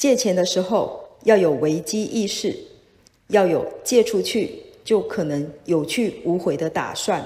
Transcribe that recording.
借钱的时候要有危机意识要有借出去就可能有去无回的打算。